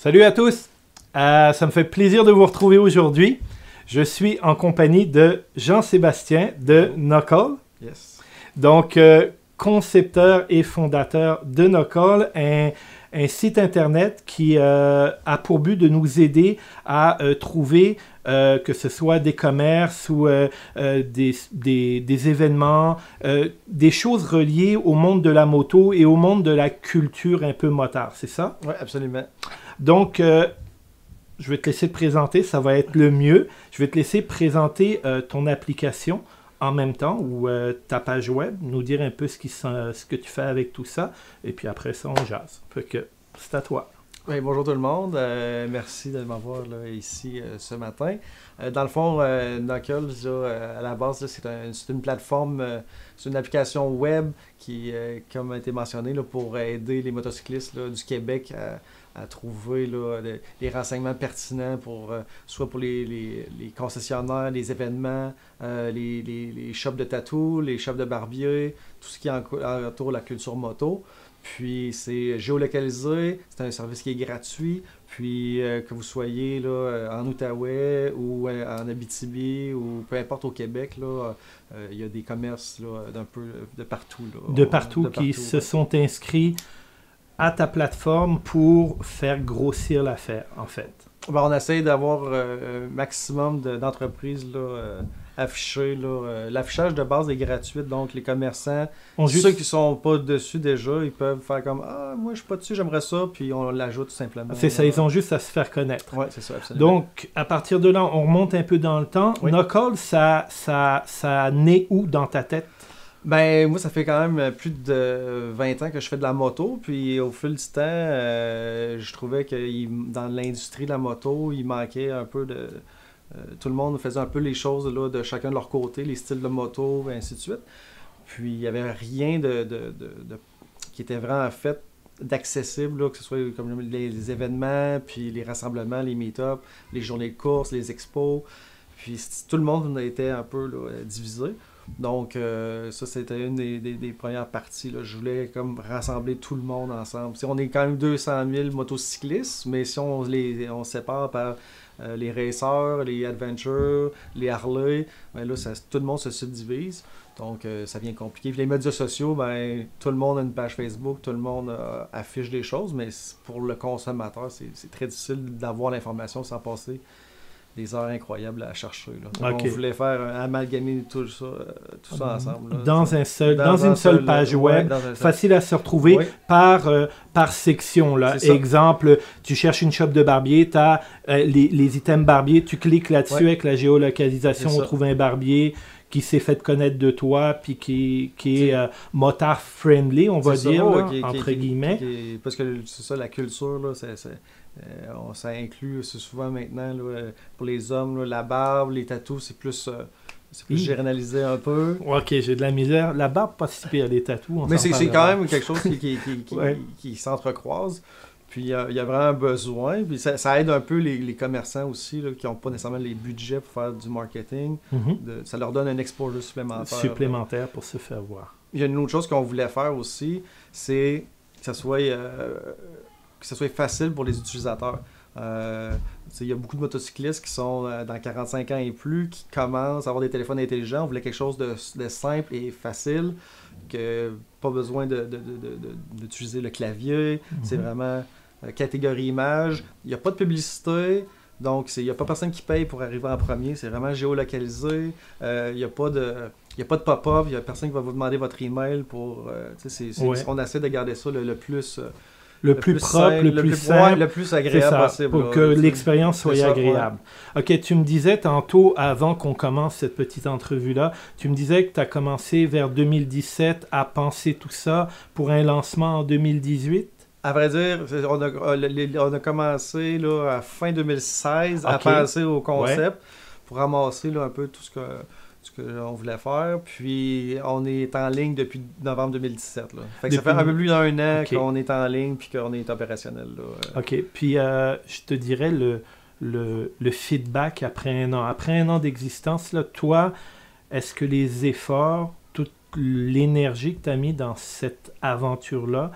Salut à tous! Euh, ça me fait plaisir de vous retrouver aujourd'hui. Je suis en compagnie de Jean-Sébastien de Knuckle. Yes. Donc, euh, concepteur et fondateur de Knuckle, un, un site internet qui euh, a pour but de nous aider à trouver euh, que ce soit des commerces ou euh, euh, des, des- des événements, des choses reliées au monde de la moto et au monde de la culture un peu motard, c'est ça? Oui, absolument. Donc, je vais te laisser te présenter, ça va être le mieux. Je vais te laisser présenter ton application en même temps ou euh, ta page web, nous dire un peu ce, qui, s'en- ce que tu fais avec tout ça, et puis après ça, on jase. Fait que c'est à toi. Bonjour tout le monde. Euh, merci de m'avoir ici euh, ce matin. Euh, dans le fond, Knuckles, à la base, c'est un- c'est une plateforme, c'est une application web qui, comme a été mentionné, pour aider les motocyclistes du Québec à, trouver les renseignements pertinents pour soit pour les, concessionnaires, les événements, les, shops de tatou, les shops de barbier, tout ce qui entoure la culture moto. Puis c'est géolocalisé, c'est un service qui est gratuit. Puis euh, que vous soyez là, euh, en Outaouais ou euh, en Abitibi ou peu importe au Québec, là, euh, il y a des commerces là, d'un peu de partout. Là, De partout, De qui partout, se ouais. sont inscrits à ta plateforme pour faire grossir l'affaire, en fait. Ben, on essaye d'avoir un maximum de- d'entreprises là, euh, L'affichage de base est gratuit, donc les commerçants, On ceux juste... qui sont pas dessus déjà, ils peuvent faire comme Ah, moi je suis pas dessus, j'aimerais ça, puis on l'ajoute tout simplement. C'est ça, là. ils ont juste à se faire connaître. Ouais, c'est ça, absolument. Donc, à partir de là, on remonte un peu dans le temps. Oui. Knuckle, ça, ça, ça naît où dans ta tête? Ben, moi, ça fait quand même plus de 20 ans que je fais de la moto. Puis au fil du temps, euh, je trouvais que il- dans l'industrie de la moto, il manquait un peu de. Euh, tout le monde faisait un peu les choses là, de chacun de leur côté, les styles de moto, et ainsi de suite. Puis il n'y avait rien de, qui était vraiment fait d'accessible, que ce soit comme les, événements, puis les rassemblements, les meet-ups, les journées de course, les expos. Puis tout le monde était un peu divisé. Donc, euh, ça, c'était une des, premières parties. Là. Je voulais comme rassembler tout le monde ensemble. Tu sais, on est quand même 200 000 motocyclistes, mais si on les on sépare par euh, les racers, les adventures, les Harley, ben là, tout le monde se subdivise. Donc, euh, ça devient compliqué. Les médias sociaux, ben, tout le monde a une page Facebook, tout le monde euh, affiche des choses, mais pour le consommateur, c'est très difficile d'avoir l'information sans passer des heures incroyables à chercher. Là. Donc. On voulait faire euh, amalgamer tout ça, euh, tout ça ensemble. là. Dans, un seul, dans, un une seule seul- page web, un seul- facile à se retrouver Oui. par, euh, par section. Là. Exemple, tu cherches une shop de barbier, tu as les, les items barbier, tu cliques là-dessus Ouais. avec la géolocalisation, on trouve un barbier qui s'est fait connaître de toi, puis qui, qui est euh, motard friendly, on va ça, dire, ouais, là, qui- qui- entre qui- guillemets. parce que c'est ça, la culture, là, c'est- euh, on- ça inclut c'est souvent maintenant, là, pour les hommes, là, la barbe, les tatous, c'est plus, euh, c'est plus généralisé un peu. Ok, j'ai de la misère. La barbe, pas si pire, les tatous. Mais c'est, quand même quelque chose qui, qui, qui, qui, Ouais. qui s'entrecroise. Puis euh, il y a vraiment un besoin. Puis ça, ça aide un peu les, les commerçants aussi, là, qui n'ont pas nécessairement les budgets pour faire du marketing. Mhm. De- ça leur donne un exposure supplémentaire. là. Supplémentaire pour se faire voir. Il y a une autre chose qu'on voulait faire aussi, c'est que ça soit, euh, que ça soit facile pour les utilisateurs. Euh, il y a beaucoup de motocyclistes qui sont euh, dans 45 ans et plus, qui commencent à avoir des téléphones intelligents. On voulait quelque chose de, de simple et facile, que pas besoin de- de- de- d'utiliser le clavier. C'est Mhm. vraiment euh, catégorie image. Il n'y a pas de publicité. Donc, il n'y a pas personne qui paye pour arriver en premier. C'est vraiment géolocalisé. Euh, Il n'y a pas de... Il y a pas de pop-up, il n'y a personne qui va vous demander votre email pour. euh, c'est- c'est- Ouais. On essaie de garder ça le, le plus. euh, Le, plus, propre, simple, le, plus simple. le plus agréable ça, possible. pour là, que l'expérience soit ça, agréable. Ok, tu me disais tantôt, avant qu'on commence cette petite entrevue-là, tu me disais que tu as commencé vers 2017 à penser tout ça pour un lancement en 2018. À vrai dire, c'est- on a, euh, on a commencé là, à fin 2016 à penser au concept pour ramasser là, un peu tout ce que ce qu'on voulait faire. Puis on est en ligne depuis novembre 2017. Là. Fait que ça fait un peu plus d'un an qu'on est en ligne puis qu'on est opérationnel. Là. Ok, puis euh, je te dirais le, le, le feedback après un an. Après un an d'existence, là, toi, est-ce que les efforts, toute l'énergie que tu as mis dans cette aventure-là,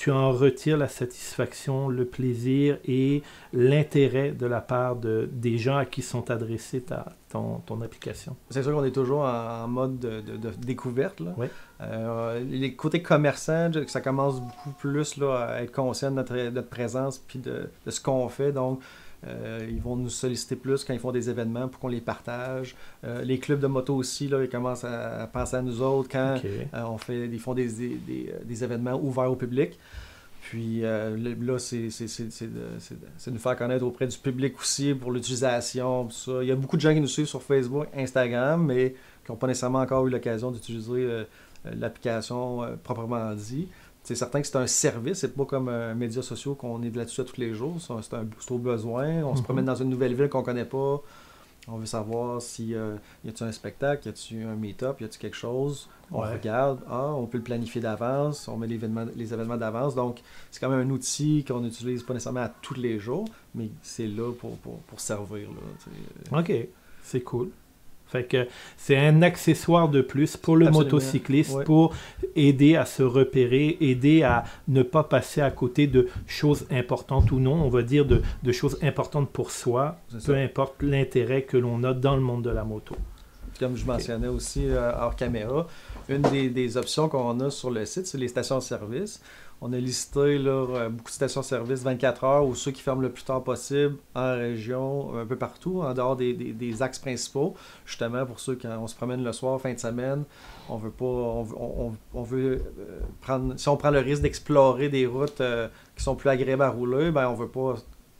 tu en retires la satisfaction, le plaisir et l'intérêt de la part de, des gens à qui sont adressées ta, ton, ton application. C'est sûr qu'on est toujours en, mode de, de, découverte. Là. Euh, les côtés commerçants, ça commence beaucoup plus là, à être conscient de notre, notre présence puis de, de ce qu'on fait. Donc, euh, ils vont nous solliciter plus quand ils font des événements pour qu'on les partage. Euh, les clubs de moto aussi, là, ils commencent à, penser à nous autres quand euh, on fait, ils font des, des, des, événements ouverts au public. Puis là, c'est de, nous faire connaître auprès du public aussi pour l'utilisation. Il y a beaucoup de gens qui nous suivent sur Facebook, Instagram, mais qui n'ont pas nécessairement encore eu l'occasion d'utiliser l'application proprement dit. C'est certain que c'est un service, c'est pas comme un média social qu'on est là-dessus tous les jours. C'est un boost au besoin. On se mhm. promène dans une nouvelle ville qu'on connaît pas. On veut savoir si euh, y a-t-il un spectacle, y a-t-il un meet-up, y a-t-il quelque chose? On regarde, ah, on peut le planifier d'avance, on met les événements, les événements d'avance. Donc, c'est quand même un outil qu'on n'utilise pas nécessairement à tous les jours, mais c'est là pour, pour, pour servir. Là, OK, c'est cool. Fait que c'est un accessoire de plus pour le motocycliste pour aider à se repérer, aider à ne pas passer à côté de choses importantes ou non, on va dire de, de choses importantes pour soi, peu importe l'intérêt que l'on a dans le monde de la moto. Comme je mentionnais aussi euh, hors caméra, une des, des options qu'on a sur le site, c'est les stations-service. On a listé là, euh, beaucoup de stations-service 24 heures ou ceux qui ferment le plus tard possible en région, un peu partout, en dehors des, des, axes principaux. Justement, pour ceux qui on se promène le soir, fin de semaine, on veut pas. On, on, veut euh, prendre. Si on prend le risque d'explorer des routes euh, qui sont plus agréables à rouler, ben on veut pas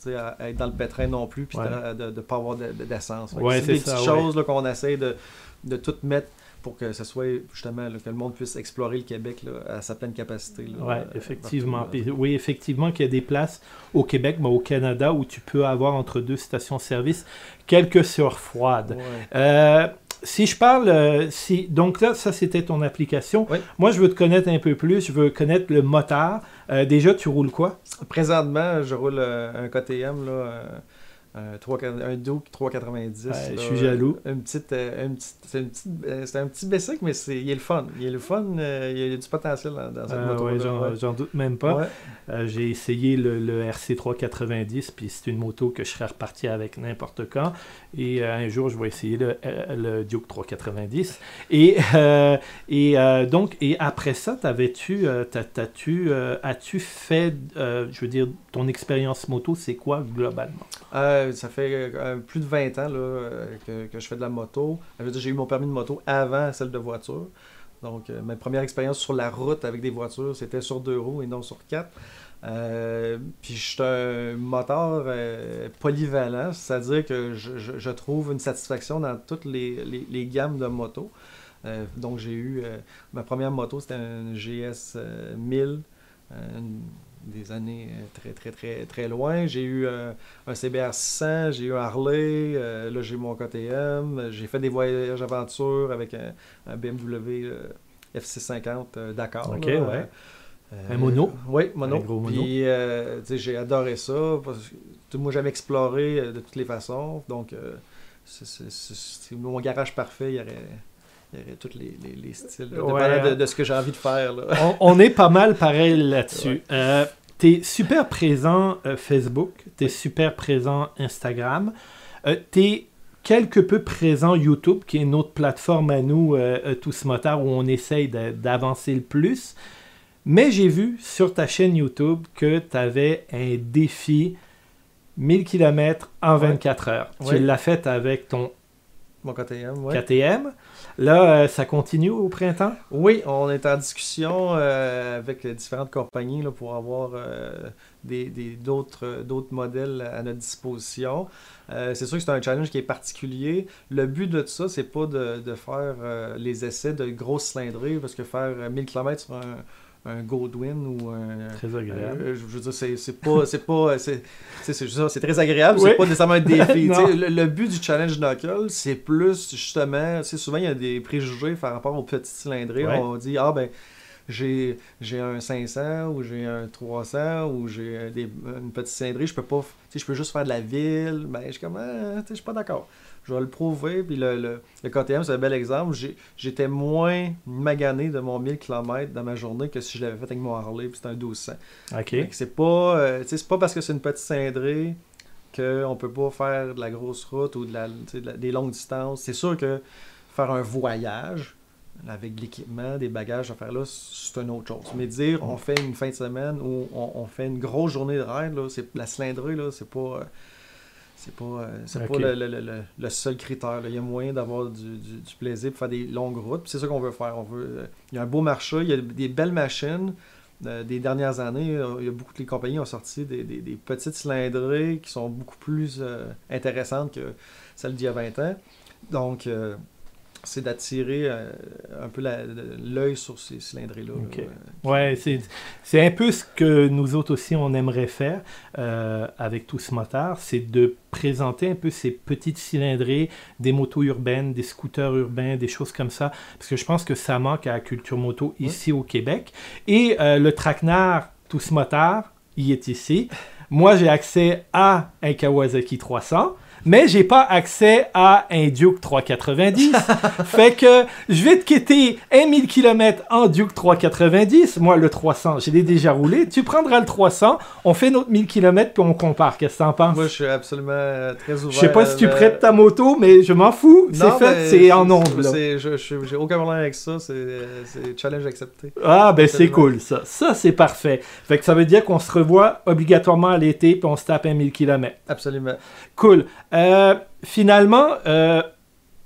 être dans le pétrin non plus puis de ne pas avoir d'essence. c'est des petites choses qu'on essaie de, de tout mettre pour que ce soit justement que le monde puisse explorer le Québec à sa pleine capacité. Oui, effectivement. oui, effectivement qu'il y a des places au Québec, mais au Canada, où tu peux avoir entre deux stations-service quelques heures froides. Euh, si je parle, euh, si donc là, ça c'était ton application. Moi, je veux te connaître un peu plus. Je veux connaître le motard. Euh, déjà, tu roules quoi? Présentement, je roule un KTM là, un, 3, un Duke 390. je suis jaloux. Une petite, euh, une petite, c'est, une petite, euh, c'est un petit basic, mais c'est, il est le fun. Il est le fun, euh, il y a du potentiel dans, dans cette euh, moto. Ouais, j'en, doute même pas. j'ai essayé le, le, RC 390, puis c'est une moto que je serais reparti avec n'importe quand. Et un jour, je vais essayer le, le Duke 390. Et, et donc, et après ça, t'avais-tu, t'as-tu, as-tu fait, je veux dire, ton expérience moto, c'est quoi globalement? Euh, ça fait euh, plus de 20 ans là, euh, que, je fais de la moto. J'ai eu mon permis de moto avant celle de voiture. Donc, ma première expérience sur la route avec des voitures, c'était sur deux roues et non sur quatre. puis je suis un moteur polyvalent, c'est-à-dire que je, trouve une satisfaction dans toutes les, gammes de motos. donc j'ai eu ma première moto, c'était un GS 1000, des années euh, très, très, très, très loin. J'ai eu euh, un CBR 600, j'ai eu un Harley, euh, là j'ai eu mon KTM, j'ai fait des voyages aventure avec un, BMW F650 Dakar. Ok, ouais. un mono? Oui, mono. Un gros mono. Puis, j'ai adoré ça. moi, j'aime explorer de toutes les façons. Donc, c'est mon garage parfait. Il y aurait il y aurait tous les, les, styles, de, de, ce que j'ai envie de faire. On, est pas mal pareil là-dessus. Euh, tu es super présent euh, Facebook, tu es super présent Instagram, euh, tu es quelque peu présent YouTube, qui est une autre plateforme à nous, tous motards, où on essaye d'avancer le plus. Mais j'ai vu sur ta chaîne YouTube que tu avais un défi 1000 km en 24 heures. Tu l'as fait avec ton mon KTM, KTM. Là, euh, ça continue au printemps? Oui, on est en discussion euh, avec différentes compagnies là, pour avoir euh, d'autres, d'autres modèles à notre disposition. c'est sûr que c'est un challenge qui est particulier. Le but de tout ça, c'est pas de, de faire les essais de grosses cylindrées, parce que faire 1000 km sur un un Goldwyn ou un. Très agréable. Euh, je veux dire, c'est pas. C'est pas. C'est très agréable, c'est pas nécessairement un défi. le, but du challenge knuckle, c'est plus justement. Souvent, il y a des préjugés par rapport aux petites cylindrées. On dit, ah ben j'ai un 500 ou j'ai un 300 ou j'ai une petite cylindrée, je peux pas, je peux juste faire de la ville. Ben, je suis comme, ah, je suis pas d'accord. Je vais le prouver. Puis le, le, le KTM, c'est un bel exemple. J'étais moins magané de mon 1000 km dans ma journée que si je l'avais fait avec mon Harley, puis c'était un 1200. OK. C'est pas, euh, c'est pas parce que c'est une petite cindrée qu'on peut pas faire de la grosse route ou de la, des longues distances. C'est sûr que faire un voyage avec l'équipement, des bagages à faire là, c'est une autre chose. Mais dire on fait une fin de semaine ou on, fait une grosse journée de ride, là, la cylindrée, là, c'est pas. Euh, c'est pas, euh, pas le, seul critère. Il y a moyen d'avoir du, plaisir pour faire des longues routes. C'est ça qu'on veut faire. On veut, euh, il y a un beau marché, il y a des belles machines. Euh, des dernières années, il y a beaucoup de compagnies ont sorti des, petites cylindrées qui sont beaucoup plus intéressantes que celles d'il y a 20 ans. Donc, c'est d'attirer euh, un peu l'œil sur ces cylindrées-là. ouais, c'est un peu ce que nous autres aussi on aimerait faire euh, avec tout ce motard, c'est de présenter un peu ces petites cylindrées, des motos urbaines, des scooters urbains, des choses comme ça, parce que je pense que ça manque à la culture moto ici au Québec. Et euh, le traquenard, tout ce motard, il est ici. Moi, j'ai accès à un Kawasaki 300 mais j'ai pas accès à un Duke 390. fait que je vais te quitter 1000 km en Duke 390. Moi, le 300, je l'ai déjà roulé. Tu prendras le 300, on fait notre 1000 km puis on compare. Qu'est-ce que t'en penses? Moi, je suis absolument euh, très ouvert. Je sais pas si tu prêtes ta moto, mais je m'en fous. C'est fait, c'est en ondes. J'ai aucun problème avec ça. C'est challenge accepté. Ah, ben c'est cool ça. Ça, c'est parfait. Fait que ça veut dire qu'on se revoit obligatoirement à l'été puis on se tape 1000 km. Absolument. Cool. Euh, finalement, euh,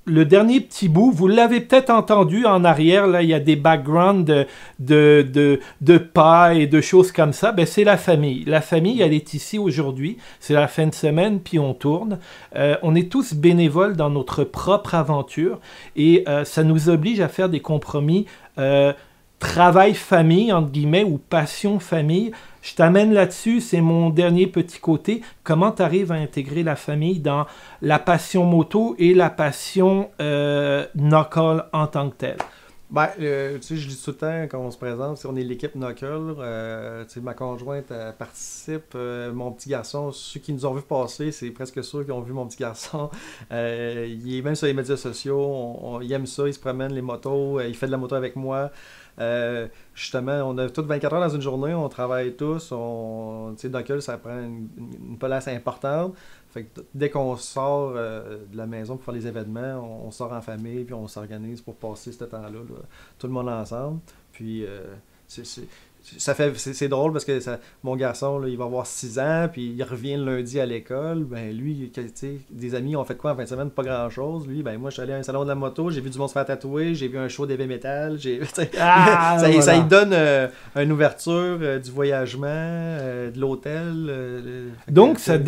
le dernier petit bout, vous l'avez peut-être entendu en arrière, là, il y a des backgrounds de, pas et de choses comme ça. Ben, c'est la famille. La famille, elle est ici aujourd'hui. C'est la fin de semaine, puis on tourne. Euh, on est tous bénévoles dans notre propre aventure et ça nous oblige à faire des compromis. travail famille, entre guillemets, ou passion famille. Je t'amène là-dessus, c'est mon dernier petit côté. Comment tu arrives à intégrer la famille dans la passion moto et la passion euh, knuckle en tant que telle? Ben, euh, tu sais, je dis tout le temps quand on se présente, on est l'équipe Knuckle. Euh, tu sais, ma conjointe participe. Euh, mon petit garçon, ceux qui nous ont vu passer, c'est presque sûr qu'ils ont vu mon petit garçon. il est même sur les médias sociaux. il aime ça, il se promène les motos, il fait de la moto avec moi. Euh, justement, on a toutes 24 heures dans une journée, on travaille tous. On, sais, ça prend une, place importante. Fait que dès qu'on sort euh, de la maison pour faire les événements, on, sort en famille, puis on s'organise pour passer ce temps-là, tout le monde ensemble. Puis euh, c'est ça fait c'est drôle parce que ça, mon garçon là, il va avoir 6 ans puis il revient le lundi à l'école. Ben lui des amis ont fait quoi en fin de semaine? Pas grand chose lui ben moi je suis allé à un salon de la moto j'ai vu du monde se faire tatouer j'ai vu un show metal j'ai ah, ça, ça lui donne euh, une ouverture euh, du voyagement euh, de l'hôtel donc ça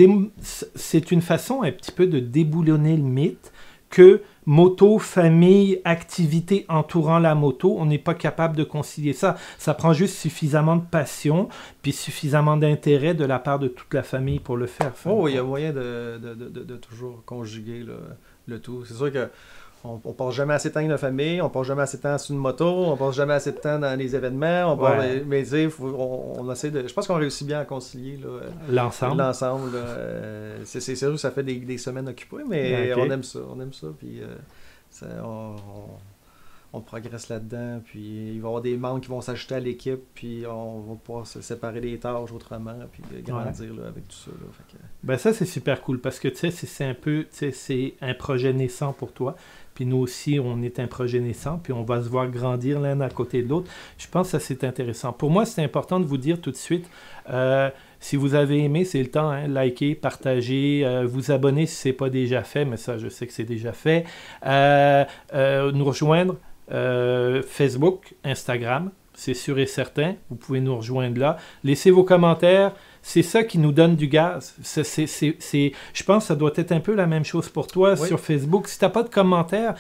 c'est une façon un petit peu de déboulonner le mythe que moto, famille, activité entourant la moto, on n'est pas capable de concilier ça. Ça prend juste suffisamment de passion, puis suffisamment d'intérêt de la part de toute la famille pour le faire. oh, il y a moyen de, de, toujours conjuguer le tout. C'est sûr que on, on, passe jamais assez de temps avec la famille, on passe jamais assez de temps sur une moto, on passe jamais assez de temps dans les événements. On mais on, essaie de. Je pense qu'on réussit bien à concilier l'ensemble. L'ensemble. Euh, c'est sûr que ça fait des, semaines occupées, mais on aime ça. On aime ça. Puis euh, on, progresse là-dedans. Puis il va y avoir des membres qui vont s'ajouter à l'équipe, puis on va pouvoir se séparer des tâches autrement, puis grandir avec tout ça. Ben ça, c'est super cool parce que tu sais, c'est un peu, c'est un projet naissant pour toi. Puis nous aussi, on est un projet naissant, puis on va se voir grandir l'un à côté de l'autre. Je pense que ça, c'est intéressant. Pour moi, c'est important de vous dire tout de suite, euh, si vous avez aimé, c'est le temps, hein, liker, partager, euh, vous abonner si ce n'est pas déjà fait, mais ça, je sais que c'est déjà fait. Euh, nous rejoindre Facebook, Instagram, c'est sûr et certain. Vous pouvez nous rejoindre là. Laissez vos commentaires c'est ça qui nous donne du gaz. C'est, je pense que ça doit être un peu la même chose pour toi sur Facebook. Si tu n'as pas de commentaires,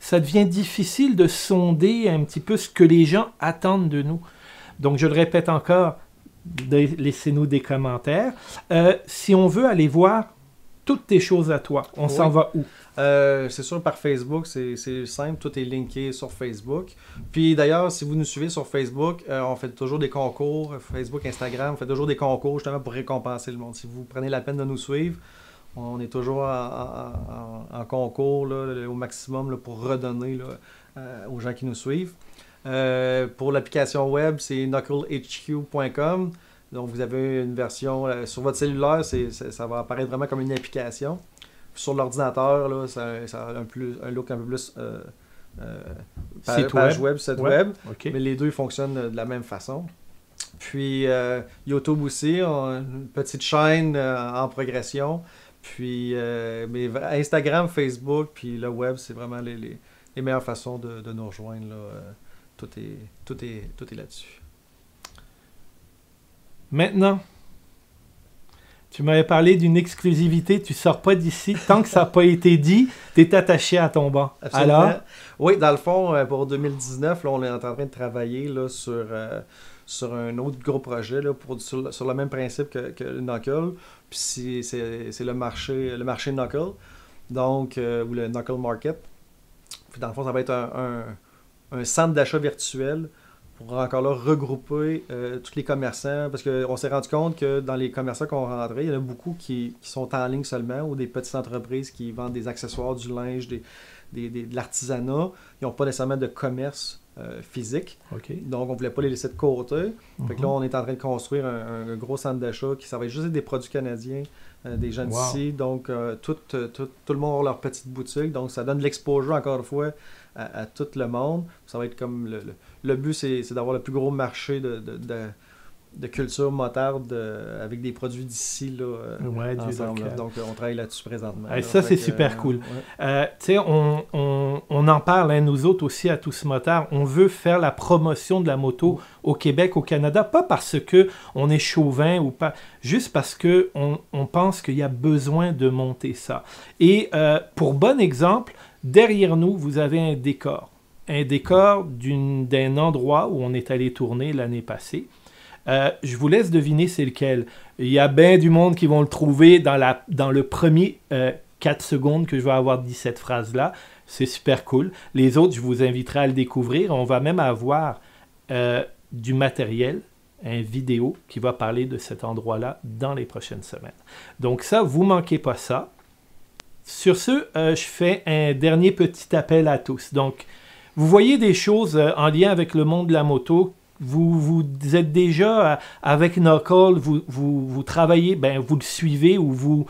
ça devient difficile de sonder un petit peu ce que les gens attendent de nous. Donc, je le répète encore, laissez-nous des commentaires. Euh, si on veut aller voir toutes tes choses à toi, on s'en Oui. va où? Euh, c'est sûr, par Facebook, c'est simple, tout est linké sur Facebook. Puis d'ailleurs, si vous nous suivez sur Facebook, euh, on fait toujours des concours, Facebook, Instagram, on fait toujours des concours justement pour récompenser le monde. Si vous prenez la peine de nous suivre, on est toujours en, en- en- en concours là, au maximum là, pour redonner là, euh, aux gens qui nous suivent. Pour l'application web, c'est knucklehq.com. Donc vous avez une version euh, sur votre cellulaire, c'est- ça va apparaître vraiment comme une application. Sur l'ordinateur, là, ça, ça a un, plus, un look un peu plus euh, euh, page web. web, site Ouais. web. Mais les deux fonctionnent de la même façon. Puis euh, YouTube aussi, on une petite chaîne euh, en progression. Puis mais Instagram, Facebook, puis le web, c'est vraiment les, les- les meilleures façons de, de nous rejoindre. là. Tout est, tout est, tout est là-dessus. Maintenant, tu m'avais parlé d'une exclusivité, tu sors pas d'ici. Tant que ça n'a pas été dit, tu es attaché à ton banc. Absolument. Alors, Oui, dans le fond, euh, pour 2019, là, on est en train de travailler là, sur, euh, sur un autre gros projet là, pour, sur, le- sur le même principe que, que le Knuckle. Puis c'est- le marché, le marché Knuckle, donc, euh, ou le Knuckle Market. Puis dans le fond, ça va être un, un- un centre d'achat virtuel pour encore là regrouper euh, tous les commerçants. Parce qu'on s'est rendu compte que dans les commerçants qu'on rentrait, il y en a beaucoup qui, sont en ligne seulement ou des petites entreprises qui vendent des accessoires, du linge, des- des- de l'artisanat. Ils n'ont pas nécessairement de commerce euh, physique. Donc, on ne voulait pas les laisser de côté. Fait que là, Mhm. on est en train de construire un, un gros centre d'achat qui ça va être juste des produits canadiens, euh, des gens Wow. d'ici. Donc, euh, tout, tout, tout le monde a leur petite boutique. Donc, ça donne de l'exposure, encore une fois, à, à tout le monde. Ça va être comme le, le, le but, c'est c'est d'avoir le plus gros marché de, de, de, de culture motarde euh, avec des produits d'ici. là, euh, Ouais, ensemble, là. Donc, euh, on travaille là-dessus présentement. Ouais, là. ça, c'est super euh, cool. ouais. Euh, tu sais, on, on- on en parle, hein, nous autres aussi, à Tous Motards. On veut faire la promotion de la moto au Québec, au Canada, pas parce que on est chauvin ou pas, juste parce que on, on pense qu'il y a besoin de monter ça. Et euh, pour bon exemple, derrière nous, vous avez un décor. Un décor d'un endroit où on est allé tourner l'année passée. Euh, je vous laisse deviner c'est lequel. Il y a bien du monde qui vont le trouver dans, la, dans le premier euh, 4 secondes que je vais avoir dit cette phrase-là. C'est super cool. Les autres, je vous inviterai à le découvrir. On va même avoir euh, du matériel, un vidéo qui va parler de cet endroit-là dans les prochaines semaines. Donc ça, vous manquez pas ça. Sur ce, euh, je fais un dernier petit appel à tous. Donc, vous voyez des choses en lien avec le monde de la moto. Vous, vous êtes déjà euh, avec Knuckle, vous, vous, travaillez, ben, vous le suivez ou vous,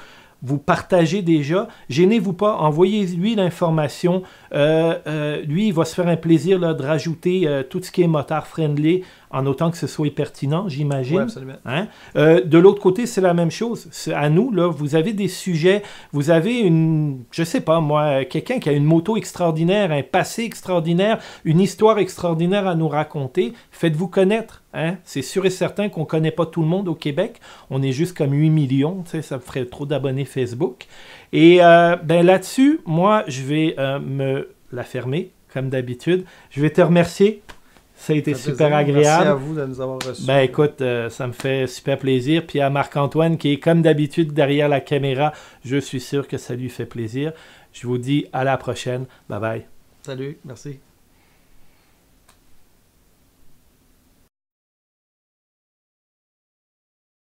partagez déjà. Gênez-vous pas, envoyez-lui l'information. Euh, euh, lui, il va se faire un plaisir de rajouter tout ce qui est motard friendly, en autant que ce soit pertinent, j'imagine. Absolument. Hein? Euh, de l'autre côté, c'est la même chose. C'est à nous, là, vous avez des sujets, vous avez une, je sais pas moi, quelqu'un qui a une moto extraordinaire, un passé extraordinaire, une histoire extraordinaire à nous raconter. Faites-vous connaître. Hein? C'est sûr et certain qu'on connaît pas tout le monde au Québec. On est juste comme 8 millions, ça me ferait trop d'abonnés Facebook. Et euh, ben là-dessus, moi, je vais euh, me la fermer, comme d'habitude. Je vais te remercier. Ça a été Ça super agréable. Merci à vous de nous avoir reçus. Ben écoute, euh, ça me fait super plaisir. Puis à Marc-Antoine, qui est comme d'habitude derrière la caméra, je suis sûr que ça lui fait plaisir. Je vous dis à la prochaine. Bye bye. Salut, merci.